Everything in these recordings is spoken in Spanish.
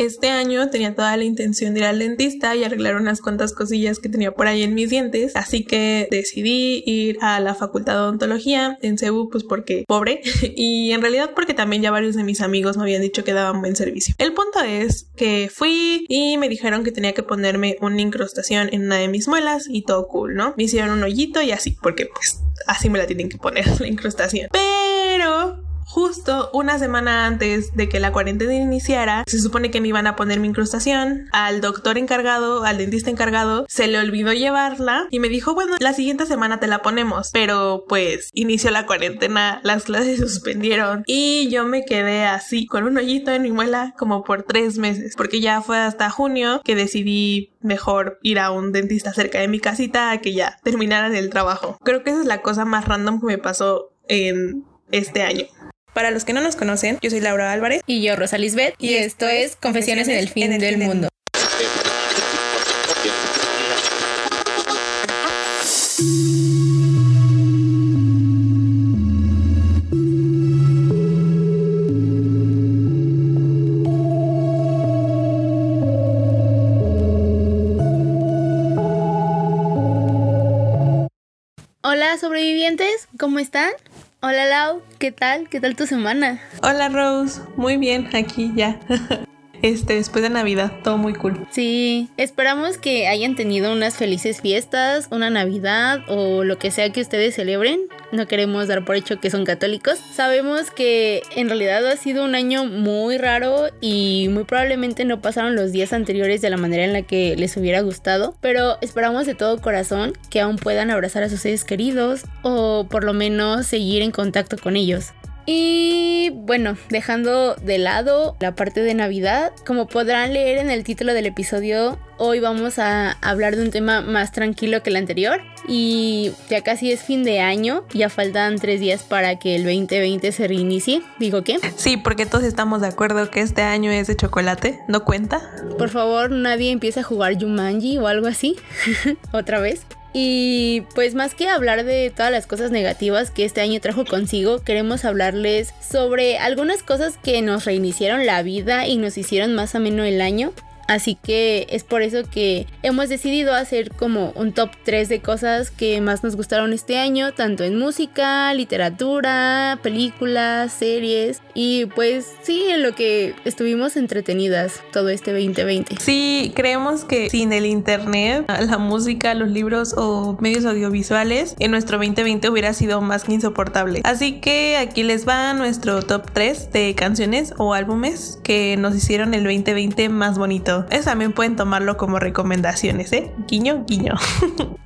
Este año tenía toda la intención de ir al dentista y arreglar unas cuantas cosillas que tenía por ahí en mis dientes, así que decidí ir a la Facultad de Odontología en Cebu, pues porque pobre, y en realidad porque también ya varios de mis amigos me habían dicho que daban buen servicio. El punto es que fui y me dijeron que tenía que ponerme una incrustación en una de mis muelas y todo cool, ¿no? Me hicieron un hoyito y así, porque pues así me la tienen que poner la incrustación. Pero justo una semana antes de que la cuarentena iniciara, se supone que me iban a poner mi incrustación. Al doctor encargado, al dentista encargado, se le olvidó llevarla y me dijo, bueno, la siguiente semana te la ponemos. Pero pues inició la cuarentena, las clases se suspendieron y yo me quedé así con un hoyito en mi muela como por tres meses, porque ya fue hasta junio que decidí mejor ir a un dentista cerca de mi casita a que ya terminaran el trabajo. Creo que esa es la cosa más random que me pasó en este año. Para los que no nos conocen, yo soy Laura Álvarez. Y yo, Rosa Lisbeth. Y, esto es Confesiones en el fin del mundo. Hola sobrevivientes, ¿cómo están? Hola Lau, ¿qué tal? ¿Qué tal tu semana? Hola Rose, muy bien, aquí ya. Este, después de Navidad, todo muy cool. Sí, esperamos que hayan tenido unas felices fiestas, una Navidad o lo que sea que ustedes celebren. No queremos dar por hecho que son católicos. Sabemos que en realidad ha sido un año muy raro y muy probablemente no pasaron los días anteriores de la manera en la que les hubiera gustado, pero esperamos de todo corazón que aún puedan abrazar a sus seres queridos o por lo menos seguir en contacto con ellos. Y bueno, dejando de lado la parte de Navidad, como podrán leer en el título del episodio, hoy vamos a hablar de un tema más tranquilo que el anterior. Y ya casi es fin de año, ya faltan tres días para que el 2020 se reinicie. ¿Digo qué? Sí, porque todos estamos de acuerdo que este año es de chocolate, ¿no cuenta? Por favor, nadie empiece a jugar Jumanji o algo así. Otra vez. Y pues más que hablar de todas las cosas negativas que este año trajo consigo, queremos hablarles sobre algunas cosas que nos reiniciaron la vida y nos hicieron más ameno el año. Así que es por eso que hemos decidido hacer como un top 3 de cosas que más nos gustaron este año, tanto en música, literatura, películas, series y pues sí, en lo que estuvimos entretenidas todo este 2020. Sí, creemos que sin el internet, la música, los libros o medios audiovisuales, en nuestro 2020 hubiera sido más que insoportable. Así que aquí les va nuestro top 3 de canciones o álbumes que nos hicieron el 2020 más bonito. Es, también pueden tomarlo como recomendaciones, ¿eh? Guiño, guiño.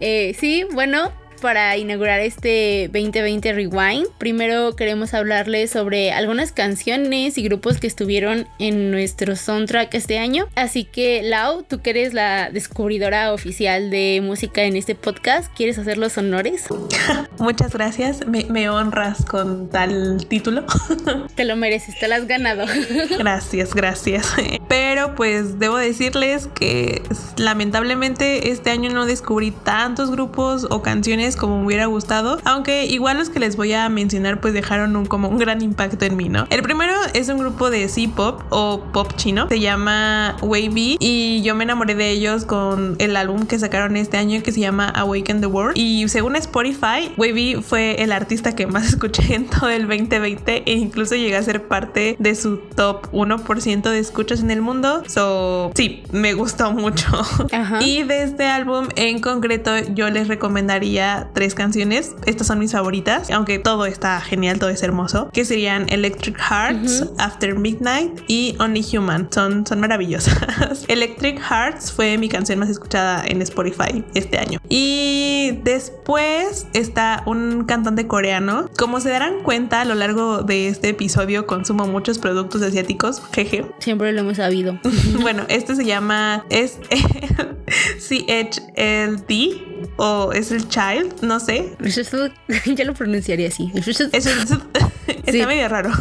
eh, sí, bueno, para inaugurar este 2020 Rewind. Primero queremos hablarles sobre algunas canciones y grupos que estuvieron en nuestro soundtrack este año. Así que Lau, tú que eres la descubridora oficial de música en este podcast, ¿quieres hacer los honores? Muchas gracias, me, me honras con tal título. te lo mereces, te lo has ganado. gracias, gracias. Pero pues debo decirles que lamentablemente este año no descubrí tantos grupos o canciones como me hubiera gustado, aunque igual los que les voy a mencionar pues dejaron un, como un gran impacto en mí, ¿no? El primero es un grupo de C-pop o pop chino, se llama Wavy y yo me enamoré de ellos con el álbum que sacaron este año que se llama Awaken the World y según Spotify, Wavy fue el artista que más escuché en todo el 2020 e incluso llegué a ser parte de su top 1% de escuchas en el mundo, so sí, me gustó mucho. Y de este álbum en concreto yo les recomendaría tres canciones. Estas son mis favoritas, aunque todo está genial, todo es hermoso, que serían Electric Hearts, After Midnight y Only Human. Son, son maravillosas. Electric Hearts fue mi canción más escuchada en Spotify este año. Y después está un cantante coreano. Como se darán cuenta a lo largo de este episodio, consumo muchos productos asiáticos. Jeje. Siempre lo hemos sabido. bueno, este se llama es CHLD o es el child, no sé. ya lo pronunciaría así. Está medio raro.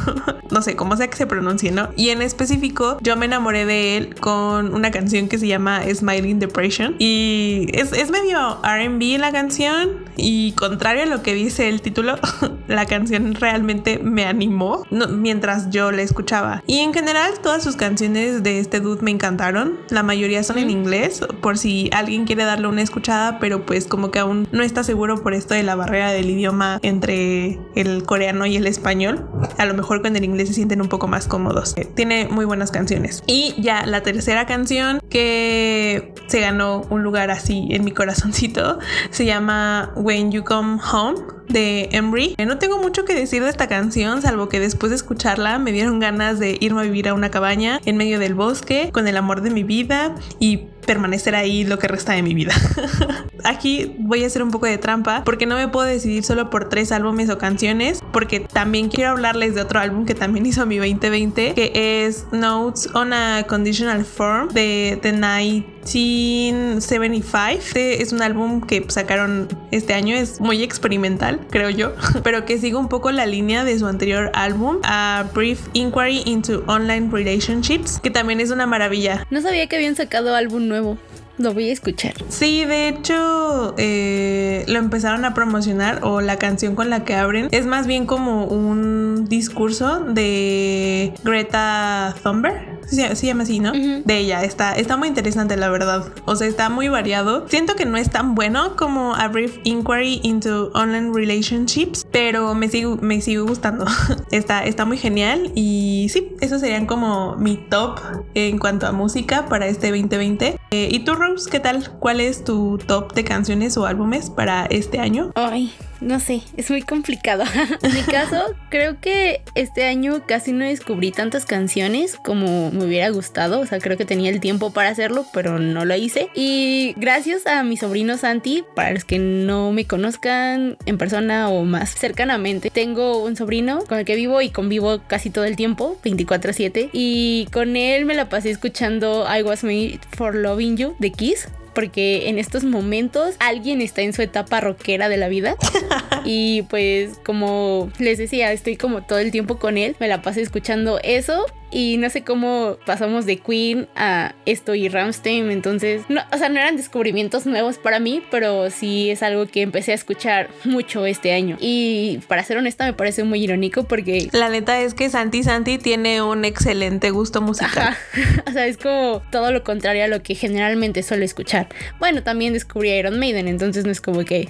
No sé cómo sea que se pronuncie, ¿no? Y en específico, yo me enamoré de él con una canción que se llama Smiling Depression. Y es, es medio RB la canción. Y contrario a lo que dice el título, la canción realmente me animó mientras yo la escuchaba. Y en general todas sus canciones de este dude me encantaron. La mayoría son en inglés, por si alguien quiere darle una escuchada, pero pues como que aún no está seguro por esto de la barrera del idioma entre el coreano y el español. A lo mejor con el inglés se sienten un poco más cómodos. Tiene muy buenas canciones. Y ya la tercera canción que se ganó un lugar así en mi corazoncito se llama When You Come Home de Embry. No tengo mucho que decir de esta canción, salvo que después de escucharla me dieron ganas de irme a vivir a una cabaña en medio del bosque con el amor de mi vida y permanecer ahí lo que resta de mi vida. Aquí voy a hacer un poco de trampa porque no me puedo decidir solo por tres álbumes o canciones, porque también quiero hablarles de otro álbum que también hizo mi 2020, que es Notes on a Conditional Form de The 1975. Este es un álbum que sacaron este año, es muy experimental, creo yo, pero que sigue un poco la línea de su anterior álbum, A Brief Inquiry into Online Relationships, que también es una maravilla. No sabía que habían sacado álbum nuevo. Lo voy a escuchar. Sí, de hecho, eh, lo empezaron a promocionar o la canción con la que abren es más bien como un discurso de Greta Thunberg. Se, llama así, ¿no? De ella. Está, está muy interesante, la verdad. O sea, está muy variado. Siento que no es tan bueno como A Brief Inquiry into Online Relationships, pero me sigue, me sigue gustando. está, está muy genial. Y sí, esos serían como mi top en cuanto a música para este 2020. Eh, ¿Y tú, Qué tal? ¿Cuál es tu top de canciones o álbumes para este año? Ay, no sé, es muy complicado. en mi caso, creo que este año casi no descubrí tantas canciones como me hubiera gustado. O sea, creo que tenía el tiempo para hacerlo, pero no lo hice. Y gracias a mi sobrino Santi, para los que no me conozcan en persona o más cercanamente, tengo un sobrino con el que vivo y convivo casi todo el tiempo, 24/7. Y con él me la pasé escuchando I Was Made for Loving You de Kiss porque en estos momentos alguien está en su etapa rockera de la vida. y pues como les decía, estoy como todo el tiempo con él, me la pasé escuchando eso y no sé cómo pasamos de Queen a esto y Ramstein, entonces, no, o sea, no eran descubrimientos nuevos para mí, pero sí es algo que empecé a escuchar mucho este año. Y para ser honesta me parece muy irónico porque... La neta es que Santi Santi tiene un excelente gusto musical. o sea, es como todo lo contrario a lo que generalmente suelo escuchar. Bueno, también descubrí Iron Maiden, entonces no es como que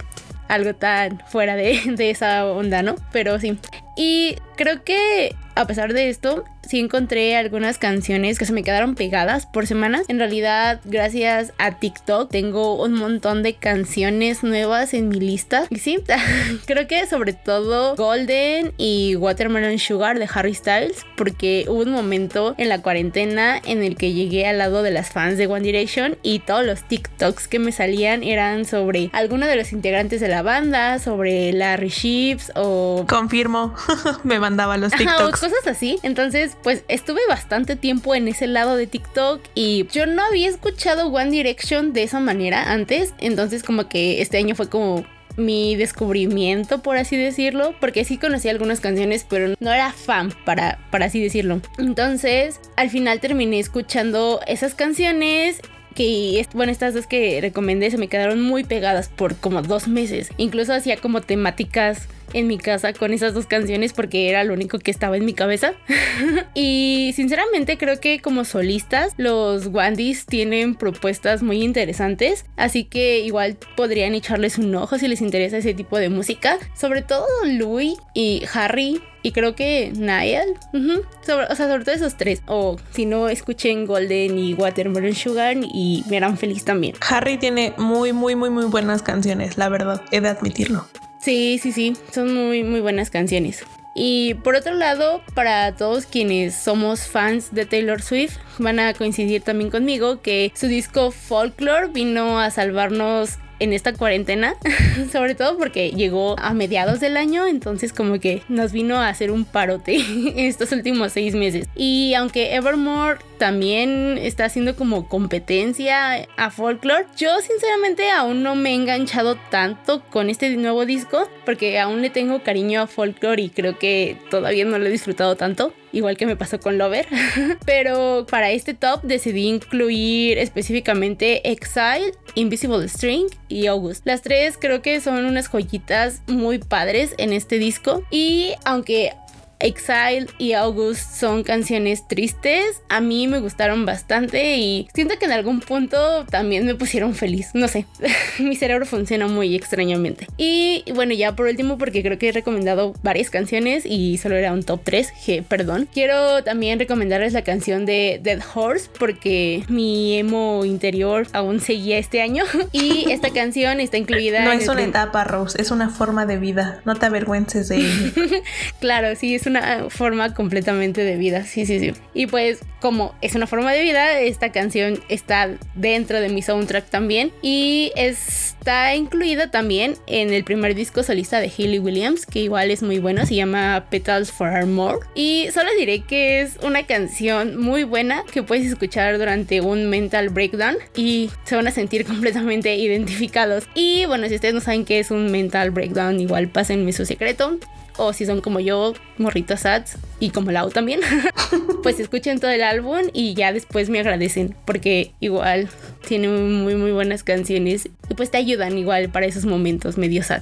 algo tan fuera de, de, esa onda, ¿no? Pero sí. Y creo que a pesar de esto, sí encontré algunas canciones que se me quedaron pegadas por semanas. En realidad, gracias a TikTok, tengo un montón de canciones nuevas en mi lista. Y sí, creo que sobre todo Golden y Watermelon Sugar de Harry Styles, porque hubo un momento en la cuarentena en el que llegué al lado de las fans de One Direction y todos los TikToks que me salían eran sobre alguno de los integrantes de la banda, sobre Larry Ships o... Confirmo, me mandaba los TikToks. cosas así. Entonces, pues estuve bastante tiempo en ese lado de TikTok y yo no había escuchado One Direction de esa manera antes, entonces como que este año fue como mi descubrimiento, por así decirlo, porque sí conocí algunas canciones, pero no era fan, para, para así decirlo. Entonces, al final terminé escuchando esas canciones que bueno estas dos que recomendé se me quedaron muy pegadas por como dos meses incluso hacía como temáticas en mi casa con esas dos canciones porque era lo único que estaba en mi cabeza. y sinceramente creo que como solistas los Wandys tienen propuestas muy interesantes, así que igual podrían echarles un ojo si les interesa ese tipo de música. Sobre todo Louis y Harry y creo que Niall. o sea, sobre todo esos tres. O si no, escuchen Golden y Watermelon Sugar y me harán feliz también. Harry tiene muy, muy, muy, muy buenas canciones, la verdad. He de admitirlo. Sí, sí, sí, son muy, muy buenas canciones. Y por otro lado, para todos quienes somos fans de Taylor Swift, van a coincidir también conmigo que su disco Folklore vino a salvarnos en esta cuarentena, sobre todo porque llegó a mediados del año, entonces como que nos vino a hacer un parote estos últimos seis meses. Y aunque Evermore también está haciendo como competencia a folklore. Yo sinceramente aún no me he enganchado tanto con este nuevo disco porque aún le tengo cariño a folklore y creo que todavía no lo he disfrutado tanto igual que me pasó con Lover. Pero para este top decidí incluir específicamente Exile, Invisible String y August. Las tres creo que son unas joyitas muy padres en este disco y aunque Exile y August son canciones tristes. A mí me gustaron bastante y siento que en algún punto también me pusieron feliz. No sé, mi cerebro funciona muy extrañamente. Y bueno, ya por último, porque creo que he recomendado varias canciones y solo era un top 3, que perdón. Quiero también recomendarles la canción de Dead Horse porque mi emo interior aún seguía este año y esta canción está incluida. No es una etapa, Rose, es una forma de vida. No te avergüences de ello. claro, sí, es una forma completamente de vida, sí, sí, sí. Y pues como es una forma de vida, esta canción está dentro de mi soundtrack también y está incluida también en el primer disco solista de Hayley Williams, que igual es muy bueno, se llama Petals for More. Y solo diré que es una canción muy buena que puedes escuchar durante un mental breakdown y se van a sentir completamente identificados. Y bueno, si ustedes no saben qué es un mental breakdown, igual pásenme su secreto o si son como yo, morritos ads y como Lau también, pues escuchen todo el álbum y ya después me agradecen porque igual tiene muy muy buenas canciones y pues te ayudan igual para esos momentos medio sad.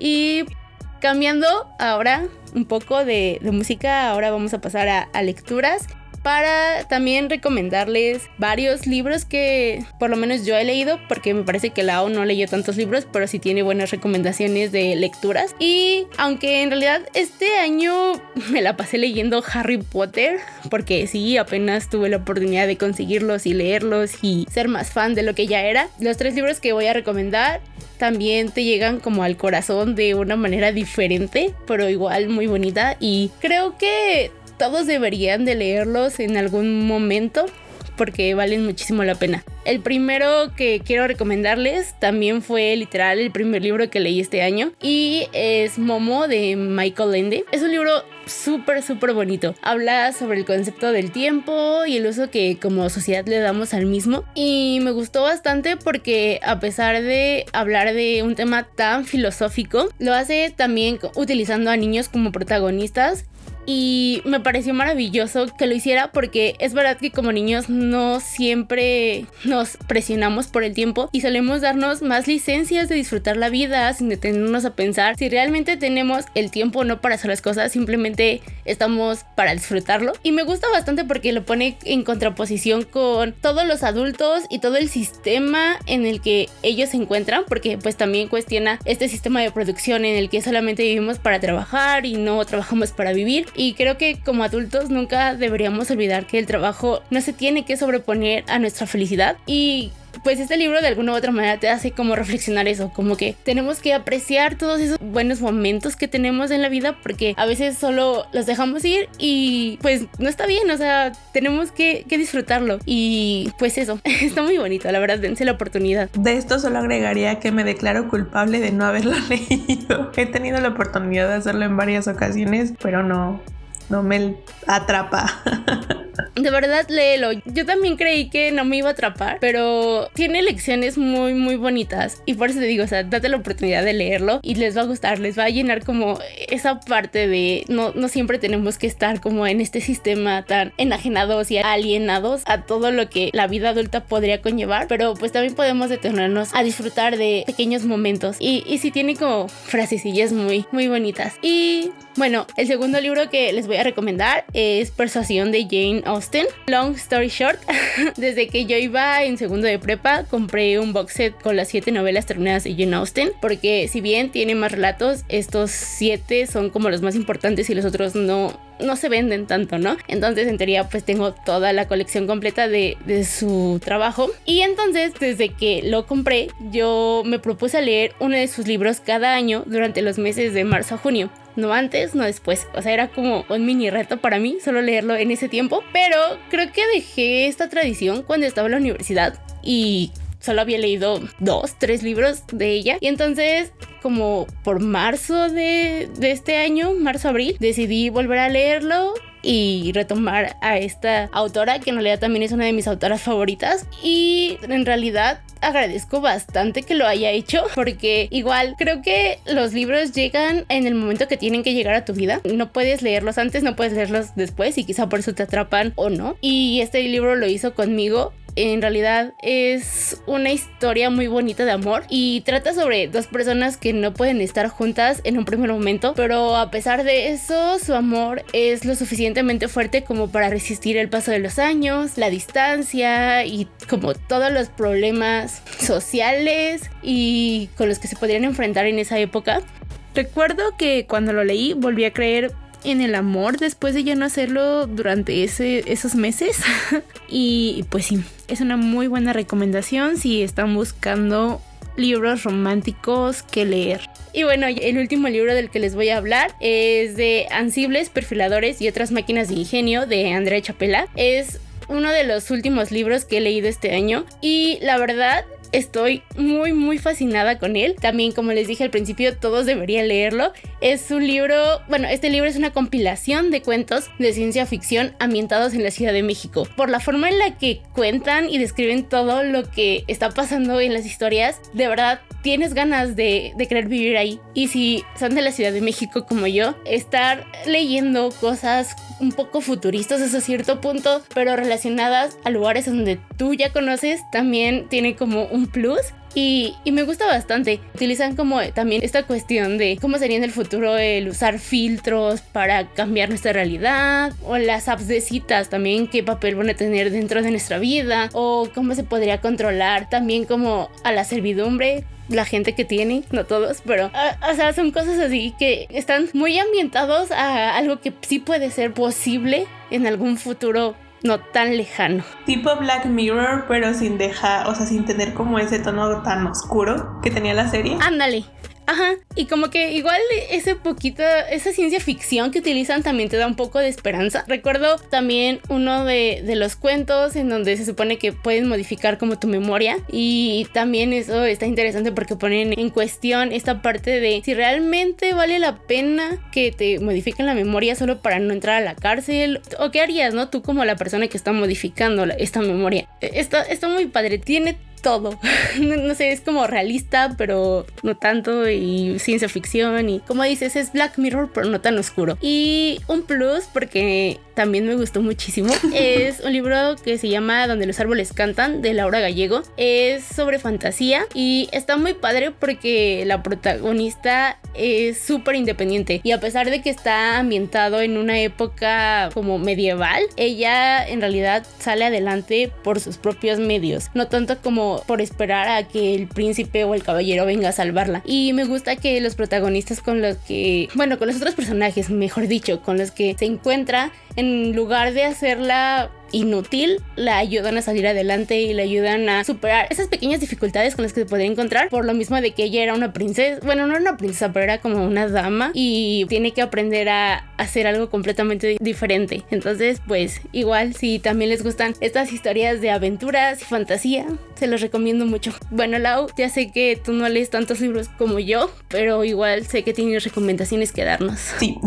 Y cambiando ahora un poco de, música, ahora vamos a pasar a lecturas para también recomendarles varios libros que por lo menos yo he leído, porque me parece que Lao no leyó tantos libros, pero sí tiene buenas recomendaciones de lecturas. Y aunque en realidad este año me la pasé leyendo Harry Potter, porque sí, apenas tuve la oportunidad de conseguirlos y leerlos y ser más fan de lo que ya era, los tres libros que voy a recomendar también te llegan como al corazón de una manera diferente, pero igual muy bonita. Y creo que todos deberían de leerlos en algún momento porque valen muchísimo la pena. El primero que quiero recomendarles también fue literal el primer libro que leí este año y es Momo de Michael Ende. Es un libro súper, súper bonito. Habla sobre el concepto del tiempo y el uso que como sociedad le damos al mismo. Y me gustó bastante porque a pesar de hablar de un tema tan filosófico, lo hace también utilizando a niños como protagonistas y me pareció maravilloso que lo hiciera porque es verdad que como niños no siempre nos presionamos por el tiempo y solemos darnos más licencias de disfrutar la vida sin detenernos a pensar si realmente tenemos el tiempo no para hacer las cosas, simplemente estamos para disfrutarlo. Y me gusta bastante porque lo pone en contraposición con todos los adultos y todo el sistema en el que ellos se encuentran, porque pues también cuestiona este sistema de producción en el que solamente vivimos para trabajar y no trabajamos para vivir y creo que como adultos nunca deberíamos olvidar que el trabajo no se tiene que sobreponer a nuestra felicidad. Y pues este libro de alguna u otra manera te hace como reflexionar eso, como que tenemos que apreciar todos esos buenos momentos que tenemos en la vida porque a veces solo los dejamos ir y pues no está bien, o sea, tenemos que, disfrutarlo y pues eso, está muy bonito, la verdad, dense la oportunidad. De esto solo agregaría que me declaro culpable de no haberlo leído. He tenido la oportunidad de hacerlo en varias ocasiones, pero no, no me atrapa. De verdad, léelo. Yo también creí que no me iba a atrapar, pero tiene lecciones muy, muy bonitas. Y por eso te digo, o sea, date la oportunidad de leerlo y les va a gustar, les va a llenar como esa parte de no, no siempre tenemos que estar como en este sistema tan enajenados y alienados a todo lo que la vida adulta podría conllevar, pero pues también podemos detenernos a disfrutar de pequeños momentos. Y, y sí tiene como frasecillas muy, muy bonitas. Y bueno, el segundo libro que les voy a recomendar es Persuasión de Jane Austen. Long story short, desde que yo iba en segundo de prepa, compré un box set con las siete novelas terminadas de Jane Austen, porque si bien tiene más relatos, estos siete son como los más importantes y los otros no, no se venden tanto, ¿no? Entonces, en teoría, pues tengo toda la colección completa de, su trabajo. Y entonces, desde que lo compré, yo me propuse leer uno de sus libros cada año durante los meses de marzo a junio no antes, no después. O sea, era como un mini reto para mí solo leerlo en ese tiempo. Pero creo que dejé esta tradición cuando estaba en la universidad y solo había leído dos, tres libros de ella. Y entonces, como por marzo de, de este año, marzo-abril, decidí volver a leerlo y retomar a esta autora, que en realidad también es una de mis autoras favoritas. Y en realidad agradezco bastante que lo haya hecho porque igual creo que los libros llegan en el momento que tienen que llegar a tu vida. No puedes leerlos antes, no puedes leerlos después y quizá por eso te atrapan o no. Y este libro lo hizo conmigo en realidad es una historia muy bonita de amor y trata sobre dos personas que no pueden estar juntas en un primer momento, pero a pesar de eso su amor es lo suficientemente fuerte como para resistir el paso de los años, la distancia y como todos los problemas sociales y con los que se podrían enfrentar en esa época. Recuerdo que cuando lo leí volví a creer en el amor después de ya no hacerlo durante ese, esos meses. y pues sí, es una muy buena recomendación si están buscando libros románticos que leer. Y bueno, el último libro del que les voy a hablar es de Ansibles, Perfiladores y otras máquinas de ingenio de Andrea Chapela. Es uno de los últimos libros que he leído este año y la verdad estoy muy muy fascinada con él. También como les dije al principio, todos deberían leerlo. Es un libro, bueno, este libro es una compilación de cuentos de ciencia ficción ambientados en la Ciudad de México. Por la forma en la que cuentan y describen todo lo que está pasando en las historias, de verdad tienes ganas de, de querer vivir ahí. Y si son de la Ciudad de México como yo, estar leyendo cosas un poco futuristas hasta cierto punto, pero relacionadas a lugares donde tú ya conoces, también tiene como un plus y, me gusta bastante. Utilizan como también esta cuestión de cómo sería en el futuro el usar filtros para cambiar nuestra realidad o las apps de citas también qué papel van a tener dentro de nuestra vida o cómo se podría controlar también como a la servidumbre la gente que tiene, no todos, pero o sea, son cosas así que están muy ambientados a algo que sí puede ser posible en algún futuro no tan lejano. Tipo Black Mirror, pero sin dejar, o sea, sin tener como ese tono tan oscuro que tenía la serie. Ándale, Ajá, y como que igual ese poquito, esa ciencia ficción que utilizan también te da un poco de esperanza. Recuerdo también uno de, de, los cuentos en donde se supone que pueden modificar como tu memoria y también eso está interesante porque ponen en cuestión esta parte de si realmente vale la pena que te modifiquen la memoria solo para no entrar a la cárcel o qué harías, ¿no? Tú como la persona que está modificando esta memoria. Está, está muy padre, tiene todo. no, sé, es como realista, pero no tanto, y ciencia ficción, y como dices, es Black Mirror, pero no tan oscuro. Y un plus, porque también me gustó muchísimo, es un libro que se llama Donde los árboles cantan, de Laura Gallego. Es sobre fantasía y está muy padre porque la protagonista es súper independiente y a pesar de que está ambientado en una época como medieval, ella en realidad sale adelante por sus propios medios, no tanto como por esperar a que el príncipe o el caballero venga a salvarla. Y me gusta que los protagonistas con los que, bueno, con los otros personajes, mejor dicho, con los que se encuentra, en lugar de hacerla inútil, la ayudan a salir adelante y le ayudan a superar esas pequeñas dificultades con las que se podía encontrar. Por lo mismo de que ella era una princesa, bueno, no era una princesa, pero era como una dama y tiene que aprender a hacer algo completamente diferente. Entonces, pues igual, si también les gustan estas historias de aventuras y fantasía, se los recomiendo mucho. Bueno, Lau, ya sé que tú no lees tantos libros como yo, pero igual sé que tienes recomendaciones que darnos. Sí,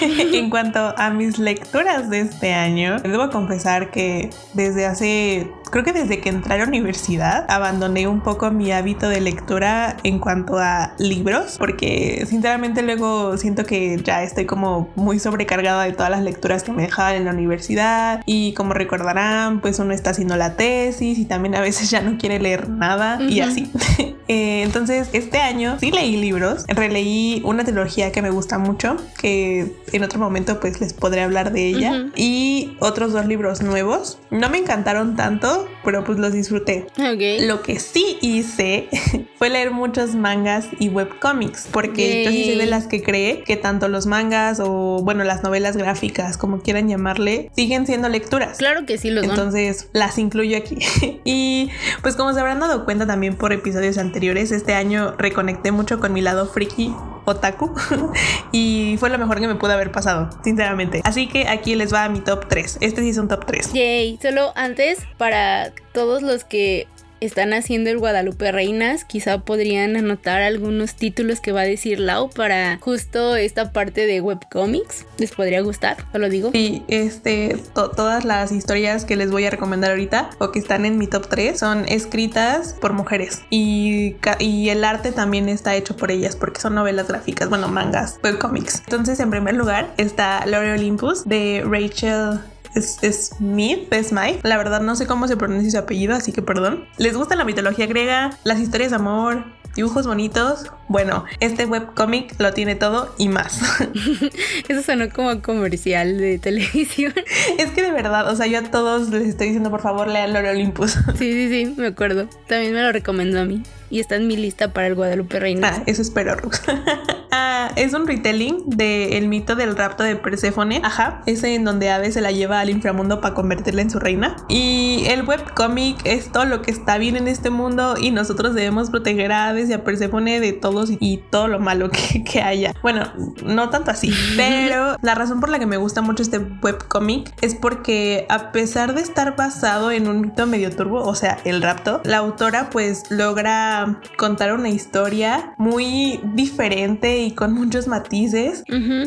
en cuanto a mis lecturas de este año, debo confesar que desde hace, creo que desde que entré a la universidad, abandoné un poco mi hábito de lectura en cuanto a libros, porque sinceramente luego siento que ya estoy como muy sobrecargada de todas las lecturas que me dejaban en la universidad y como recordarán, pues uno está haciendo la tesis y también a veces ya no quiere leer nada y así. Eh, entonces, este año sí leí libros, releí una trilogía que me gusta mucho, que en otro momento pues les podré hablar de ella, y otros dos libros nuevos. No me encantaron tanto, Então, pero pues los disfruté. Lo que sí hice fue leer muchos mangas y webcomics, porque yo sí soy de las que cree que tanto los mangas o, bueno, las novelas gráficas, como quieran llamarle, siguen siendo lecturas. Claro que sí los Entonces las incluyo aquí. y pues como se habrán dado cuenta también por episodios anteriores, este año reconecté mucho con mi lado friki otaku y fue lo mejor que me pudo haber pasado, sinceramente. Así que aquí les va mi top 3. Este sí es un top 3. Yay, solo antes para todos los que están haciendo el Guadalupe Reinas, quizá podrían anotar algunos títulos que va a decir Lau para justo esta parte de webcomics. ¿Les podría gustar? ¿O lo digo? Sí, este, todas las historias que les voy a recomendar ahorita o que están en mi top 3 son escritas por mujeres y, y el arte también está hecho por ellas porque son novelas gráficas, bueno, mangas, webcomics. Entonces, en primer lugar está Lore Olympus de Rachel Smith, Smith. La verdad no sé cómo se pronuncia su apellido, así que perdón. ¿Les gusta la mitología griega, las historias de amor, dibujos bonitos? Bueno, este webcomic lo tiene todo y más. Eso sonó como comercial de televisión. Es que de verdad, o sea, yo a todos les estoy diciendo por favor lean Lore Olympus. Sí, sí, sí, me acuerdo. También me lo recomendó a mí y está en mi lista para el Guadalupe Reina. Ah, eso espero, Rux. ah, es un retelling del el mito del rapto de Perséfone. Ajá, ese en donde Ave se la lleva al inframundo para convertirla en su reina. Y el webcomic es todo lo que está bien en este mundo y nosotros debemos proteger a Aves y a Perséfone de todos y todo lo malo que, que haya. Bueno, no tanto así, pero la razón por la que me gusta mucho este webcomic es porque a pesar de estar basado en un mito medio turbo, o sea, el rapto, la autora pues logra contar una historia muy diferente y con muchos matices.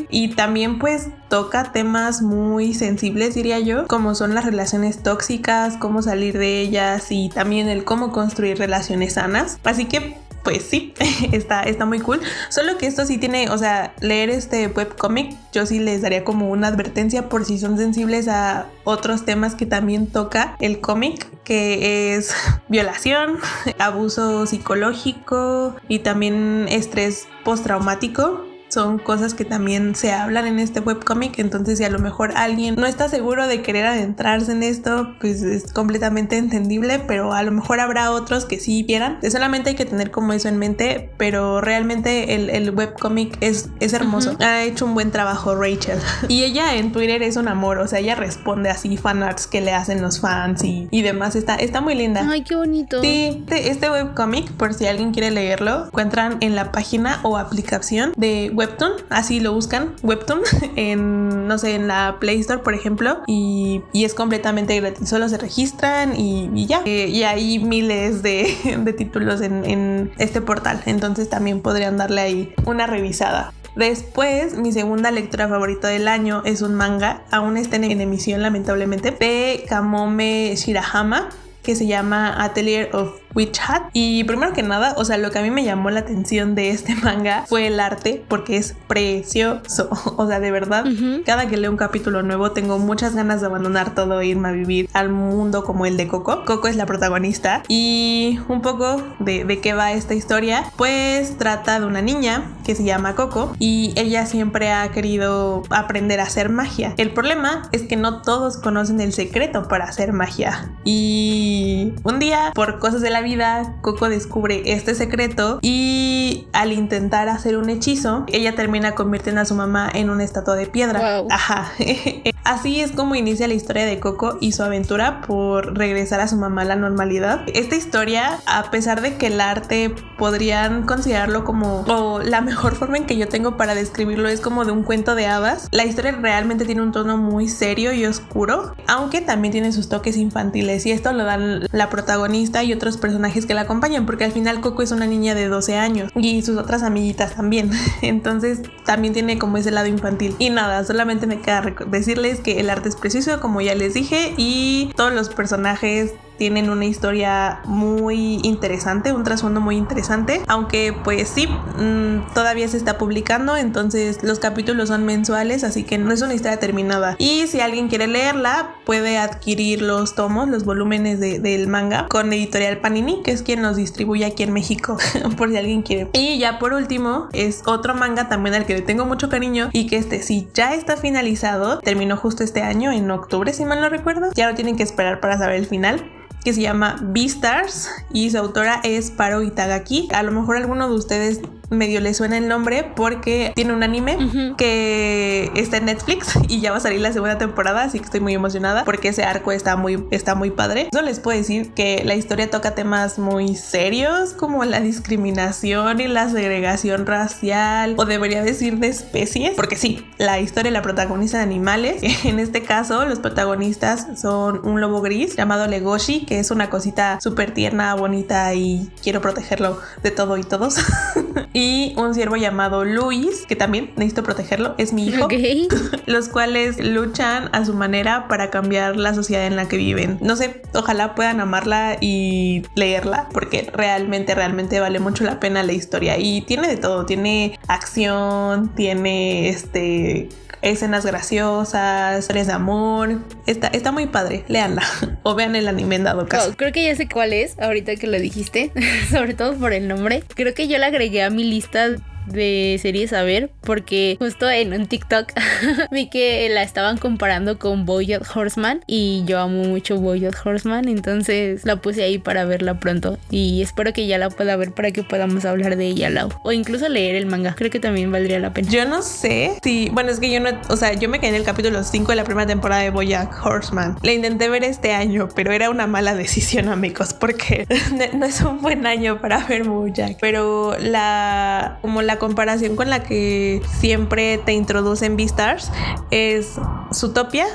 Y también pues toca temas muy sensibles, diría yo, como son las relaciones tóxicas, cómo salir de ellas y también el cómo construir relaciones sanas. Así que pues sí, está, está muy cool. Solo que esto sí tiene, o sea, leer este webcomic, yo sí les daría como una advertencia por si son sensibles a otros temas que también toca el cómic, que es violación, abuso psicológico y también estrés postraumático son cosas que también se hablan en este webcomic, entonces si a lo mejor alguien no está seguro de querer adentrarse en esto, pues es completamente entendible, pero a lo mejor habrá otros que sí quieran. Solamente hay que tener como eso en mente, pero realmente el, el webcomic es, es hermoso. Ha hecho un buen trabajo Rachel. y ella en Twitter es un amor, o sea, ella responde así fanarts que le hacen los fans y, y demás. Está, está muy linda. Ay, qué bonito. Sí, este, este webcomic, por si alguien quiere leerlo, encuentran en la página o aplicación de Webtoon, así lo buscan, Webtoon, en, no sé, en la Play Store, por ejemplo, y, es completamente gratis, solo se registran y, ya. Eh, y hay miles de, títulos en, en este portal, entonces también podrían darle ahí una revisada. Después, mi segunda lectura favorita del año es un manga, aún está en emisión lamentablemente, de Kamome Shirahama, que se llama Atelier of Witch Hat. Y primero que nada, o sea, lo que a mí me llamó la atención de este manga fue el arte, porque es precioso. O sea, de verdad, cada que leo un capítulo nuevo tengo muchas ganas de abandonar todo e irme a vivir al mundo como el de Coco. Coco es la protagonista. Y un poco de, de qué va esta historia, pues trata de una niña que se llama Coco y ella siempre ha querido aprender a hacer magia. El problema es que no todos conocen el secreto para hacer magia. Y un día, por cosas de la vida, Coco descubre este secreto y al intentar hacer un hechizo, ella termina convirtiendo a su mamá en una estatua de piedra. Ajá. Así es como inicia la historia de Coco y su aventura por regresar a su mamá a la normalidad. Esta historia, a pesar de que el arte podrían considerarlo como o la mejor forma en que yo tengo para describirlo es como de un cuento de hadas, la historia realmente tiene un tono muy serio y oscuro, aunque también tiene sus toques infantiles y esto lo dan la protagonista y otros personajes que la acompañan, porque al final Coco es una niña de 12 años y sus otras amiguitas también. Entonces también tiene como ese lado infantil. Y nada, solamente me queda decirles que el arte es precioso, como ya les dije, y todos los personajes tienen una historia muy interesante, un trasfondo muy interesante, aunque pues sí, mm, todavía se está publicando, entonces los capítulos son mensuales, así que no es una historia terminada. Y si alguien quiere leerla, puede adquirir los tomos, los volúmenes del manga con editorial Panini, que es quien los distribuye aquí en México, por si alguien quiere. Y ya por último, es otro manga también al que le tengo mucho cariño y que este sí ya está finalizado, terminó justo este año, en octubre si mal no recuerdo, ya no tienen que esperar para saber el final que se llama Beastars y su autora es Paro Itagaki. A lo mejor alguno de ustedes medio le suena el nombre porque tiene un anime que está en Netflix y ya va a salir la segunda temporada, así que estoy muy emocionada porque ese arco está muy, está muy padre. Eso les puedo decir que la historia toca temas muy serios como la discriminación y la segregación racial o debería decir de especies, porque sí, la historia la protagoniza de animales. En este caso, los protagonistas son un lobo gris llamado Legoshi, que es una cosita súper tierna, bonita y quiero protegerlo de todo y todos. y un ciervo llamado Luis, que también necesito protegerlo, es mi hijo. Los cuales luchan a su manera para cambiar la sociedad en la que viven. No sé, ojalá puedan amarla y leerla, porque realmente, realmente vale mucho la pena la historia. Y tiene de todo, tiene acción, tiene este escenas graciosas, historias de amor. Está, está muy padre, léanla o vean el anime en dado caso. creo que ya sé cuál es, ahorita que lo dijiste, sobre todo por el nombre. Creo que yo la agregué a mi lista de series a ver porque justo en un TikTok vi que la estaban comparando con Bojack Horseman y yo amo mucho Bojack Horseman entonces la puse ahí para verla pronto y espero que ya la pueda ver para que podamos hablar de ella Lau o incluso leer el manga creo que también valdría la pena. Yo no sé si bueno es que yo no o sea yo me quedé en el capítulo 5 de la primera temporada de Bojack Horseman. La intenté ver este año pero era una mala decisión amigos porque no es un buen año para ver Bojack pero la como la comparación con la que siempre te introducen Beastars es Zootopia,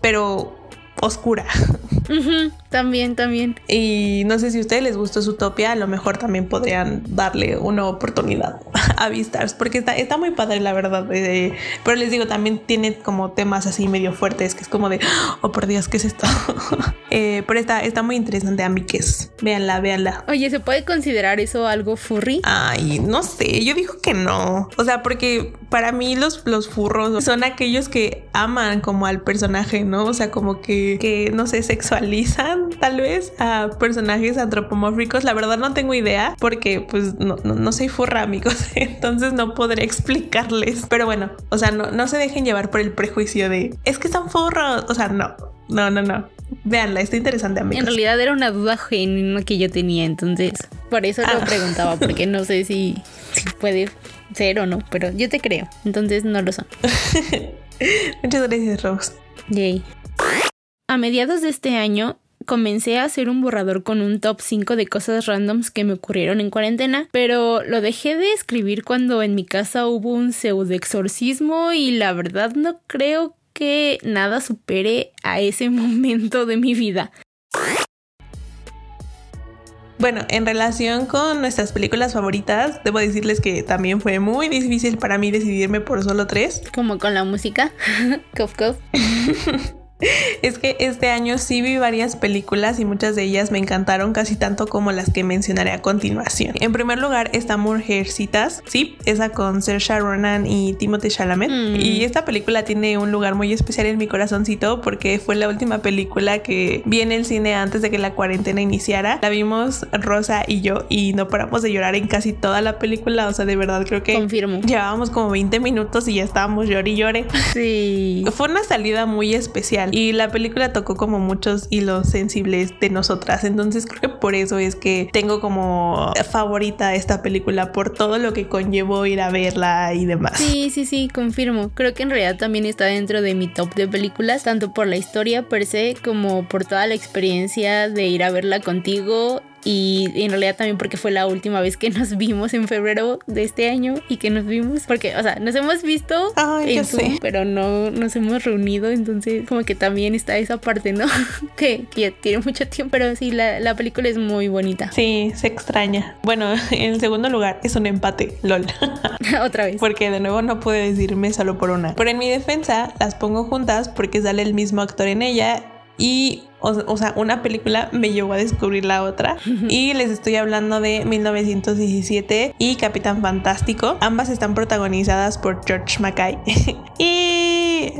pero oscura. también, también. Y no sé si a ustedes les gustó Zootopia, a lo mejor también podrían darle una oportunidad a Beastars, porque está, está muy padre, la verdad. Eh, pero les digo, también tiene como temas así medio fuertes, que es como de, oh por Dios, ¿qué es esto? eh, pero está, está muy interesante, amigues. Véanla, véanla. Oye, ¿se puede considerar eso algo furry? Ay, no sé, yo digo que no. O sea, porque para mí los, los furros son aquellos que aman como al personaje, ¿no? O sea, como que, que no sé, sexualizan tal vez a personajes antropomórficos. La verdad no tengo idea porque pues no, no, soy furra, amigos. Entonces no podré explicarles. Pero bueno, o sea, no, no se dejen llevar por el prejuicio de es que son furros. O sea, no, no, no, no. Veanla, está interesante, amigos. En realidad era una duda genuina que yo tenía, entonces por eso lo ah. preguntaba, porque no sé si, si puede ser o no, pero yo te creo, entonces no lo son. Muchas gracias, Rose. Yay. A mediados de este año comencé a hacer un borrador con un top 5 de cosas randoms que me ocurrieron en cuarentena, pero lo dejé de escribir cuando en mi casa hubo un pseudo exorcismo y la verdad no creo que nada supere a ese momento de mi vida. Bueno, en relación con nuestras películas favoritas, debo decirles que también fue muy difícil para mí decidirme por solo tres. Como con la música. cof, cof. Es que este año sí vi varias películas y muchas de ellas me encantaron casi tanto como las que mencionaré a continuación. En primer lugar está Mujercitas, sí, esa con Saoirse Ronan y Timothée Chalamet. Mm. Y esta película tiene un lugar muy especial en mi corazoncito porque fue la última película que vi en el cine antes de que la cuarentena iniciara. La vimos Rosa y yo y no paramos de llorar en casi toda la película. O sea, de verdad creo que confirmo. Llevábamos como 20 minutos y ya estábamos llorando y llore. Sí. Fue una salida muy especial y la película tocó como muchos hilos sensibles de nosotras. Entonces creo que por eso es que tengo como favorita esta película por todo lo que conllevó ir a verla y demás. Sí, sí, sí, confirmo. Creo que en realidad también está dentro de mi top de películas, tanto por la historia per se como por toda la experiencia de ir a verla contigo y en realidad también porque fue la última vez que nos vimos en febrero de este año y que nos vimos porque, o sea, nos hemos visto en Zoom, pero no nos hemos reunido, entonces como que también está esa parte, ¿no? que, ya tiene mucho tiempo, pero sí, la, la película es muy bonita. Sí, se extraña. Bueno, en segundo lugar es un empate, lol. Otra vez. Porque de nuevo no puedo decirme solo por una. Pero en mi defensa las pongo juntas porque sale el mismo actor en ella y o, sea, una película me llevó a descubrir la otra. y les estoy hablando de 1917 y Capitán Fantástico. Ambas están protagonizadas por George Mackay. y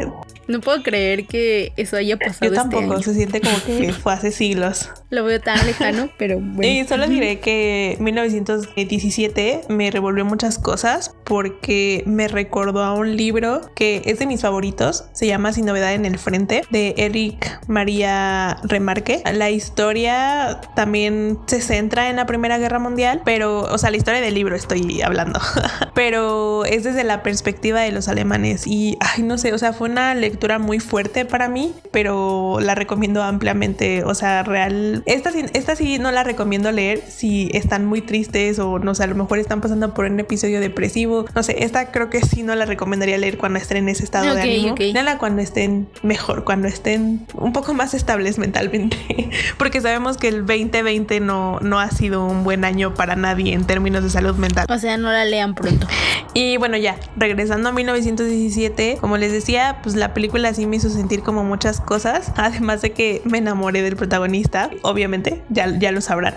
no puedo creer que eso haya pasado. Yo este tampoco, se siente como que fue hace siglos. Lo veo tan lejano, pero bueno. Y solo diré que 1917 me revolvió muchas cosas porque me recordó a un libro que es de mis favoritos. Se llama Sin novedad en el frente de Eric María remarque. La historia también se centra en la Primera Guerra Mundial, pero, o sea, la historia del libro estoy hablando, pero es desde la perspectiva de los alemanes y, ay, no sé, o sea, fue una lectura muy fuerte para mí, pero la recomiendo ampliamente, o sea, real. Esta, esta sí no la recomiendo leer si están muy tristes o, no sé, a lo mejor están pasando por un episodio depresivo, no sé, esta creo que sí no la recomendaría leer cuando estén en ese estado de ánimo. Okay. cuando estén mejor, cuando estén un poco más estables mentalmente, porque sabemos que el 2020 no, no ha sido un buen año para nadie en términos de salud mental. O sea, no la lean pronto. Y bueno, ya, regresando a 1917, como les decía, pues la película sí me hizo sentir como muchas cosas, además de que me enamoré del protagonista, obviamente, ya, ya lo sabrán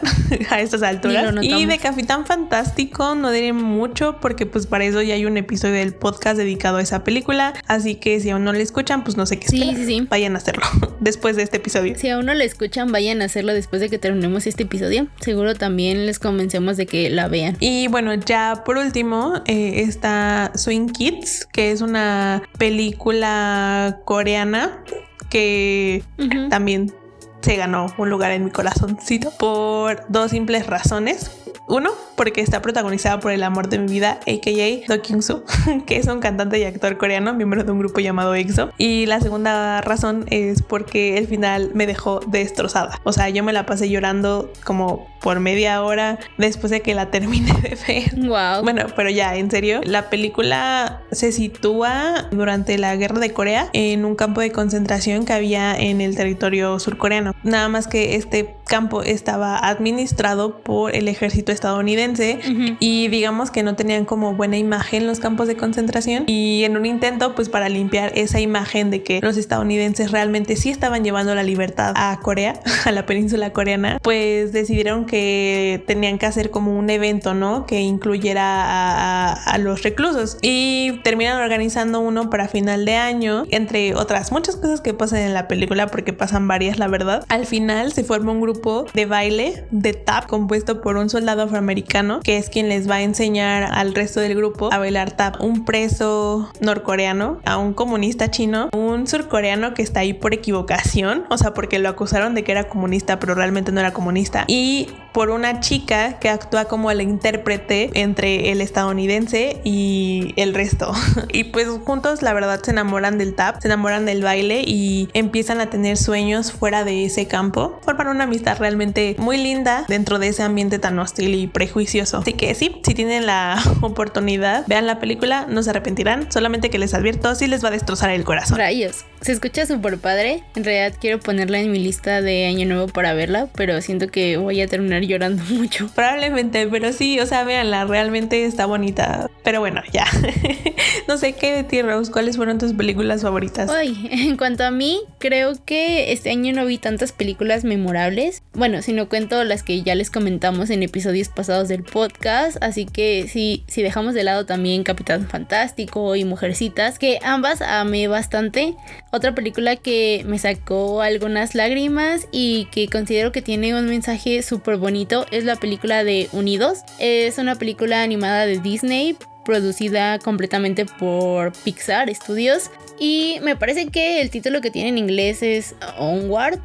a estas alturas. Y de Capitán Fantástico no diré mucho porque pues para eso ya hay un episodio del podcast dedicado a esa película, así que si aún no le escuchan, pues no sé qué. Sí, sí, sí. Vayan a hacerlo después de este episodio. Si aún no le escuchan, vayan a hacerlo después de que terminemos este episodio. Seguro también les convencemos de que la vean. Y bueno, ya por último eh, está Swing Kids, que es una película coreana que también se ganó un lugar en mi corazoncito por dos simples razones. Uno, porque está protagonizada por el amor de mi vida, a.k.a. Do Kyung Soo, que es un cantante y actor coreano, miembro de un grupo llamado EXO. Y la segunda razón es porque el final me dejó destrozada. O sea, yo me la pasé llorando como por media hora después de que la terminé de ver. Wow. Bueno, pero ya, en serio, la película se sitúa durante la guerra de Corea en un campo de concentración que había en el territorio surcoreano. Nada más que este campo estaba administrado por el ejército estadounidense y digamos que no tenían como buena imagen los campos de concentración y en un intento pues para limpiar esa imagen de que los estadounidenses realmente sí estaban llevando la libertad a Corea, a la península coreana, pues decidieron que tenían que hacer como un evento, ¿no? Que incluyera a, a los reclusos y terminan organizando uno para final de año, entre otras muchas cosas que pasan en la película porque pasan varias la verdad. Al final se forma un grupo de baile de tap compuesto por un soldado afroamericano que es quien les va a enseñar al resto del grupo a bailar tap. Un preso norcoreano, a un comunista chino, un surcoreano que está ahí por equivocación, o sea, porque lo acusaron de que era comunista, pero realmente no era comunista, y por una chica que actúa como el intérprete entre el estadounidense y el resto. y pues juntos la verdad se enamoran del tap, se enamoran del baile y empiezan a tener sueños fuera de ese campo. Forman una amistad realmente muy linda dentro de ese ambiente tan hostil y prejuicioso. Así que sí, si tienen la oportunidad, vean la película, no se arrepentirán. Solamente que les advierto, sí les va a destrozar el corazón. Rayos. Se escucha súper padre. En realidad quiero ponerla en mi lista de año nuevo para verla, pero siento que voy a terminar llorando mucho. Probablemente, pero sí, o sea, véanla, realmente está bonita. Pero bueno, ya. no sé qué de ti, Rose, ¿cuáles fueron tus películas favoritas? Ay, en cuanto a mí, creo que este año no vi tantas películas memorables. Bueno, si no cuento las que ya les comentamos en episodios pasados del podcast, así que sí, si dejamos de lado también Capitán Fantástico y Mujercitas, que ambas amé bastante. Otra película que me sacó algunas lágrimas y que considero que tiene un mensaje súper bonito es la película de Unidos. Es una película animada de Disney producida completamente por Pixar Studios y me parece que el título que tiene en inglés es Onward.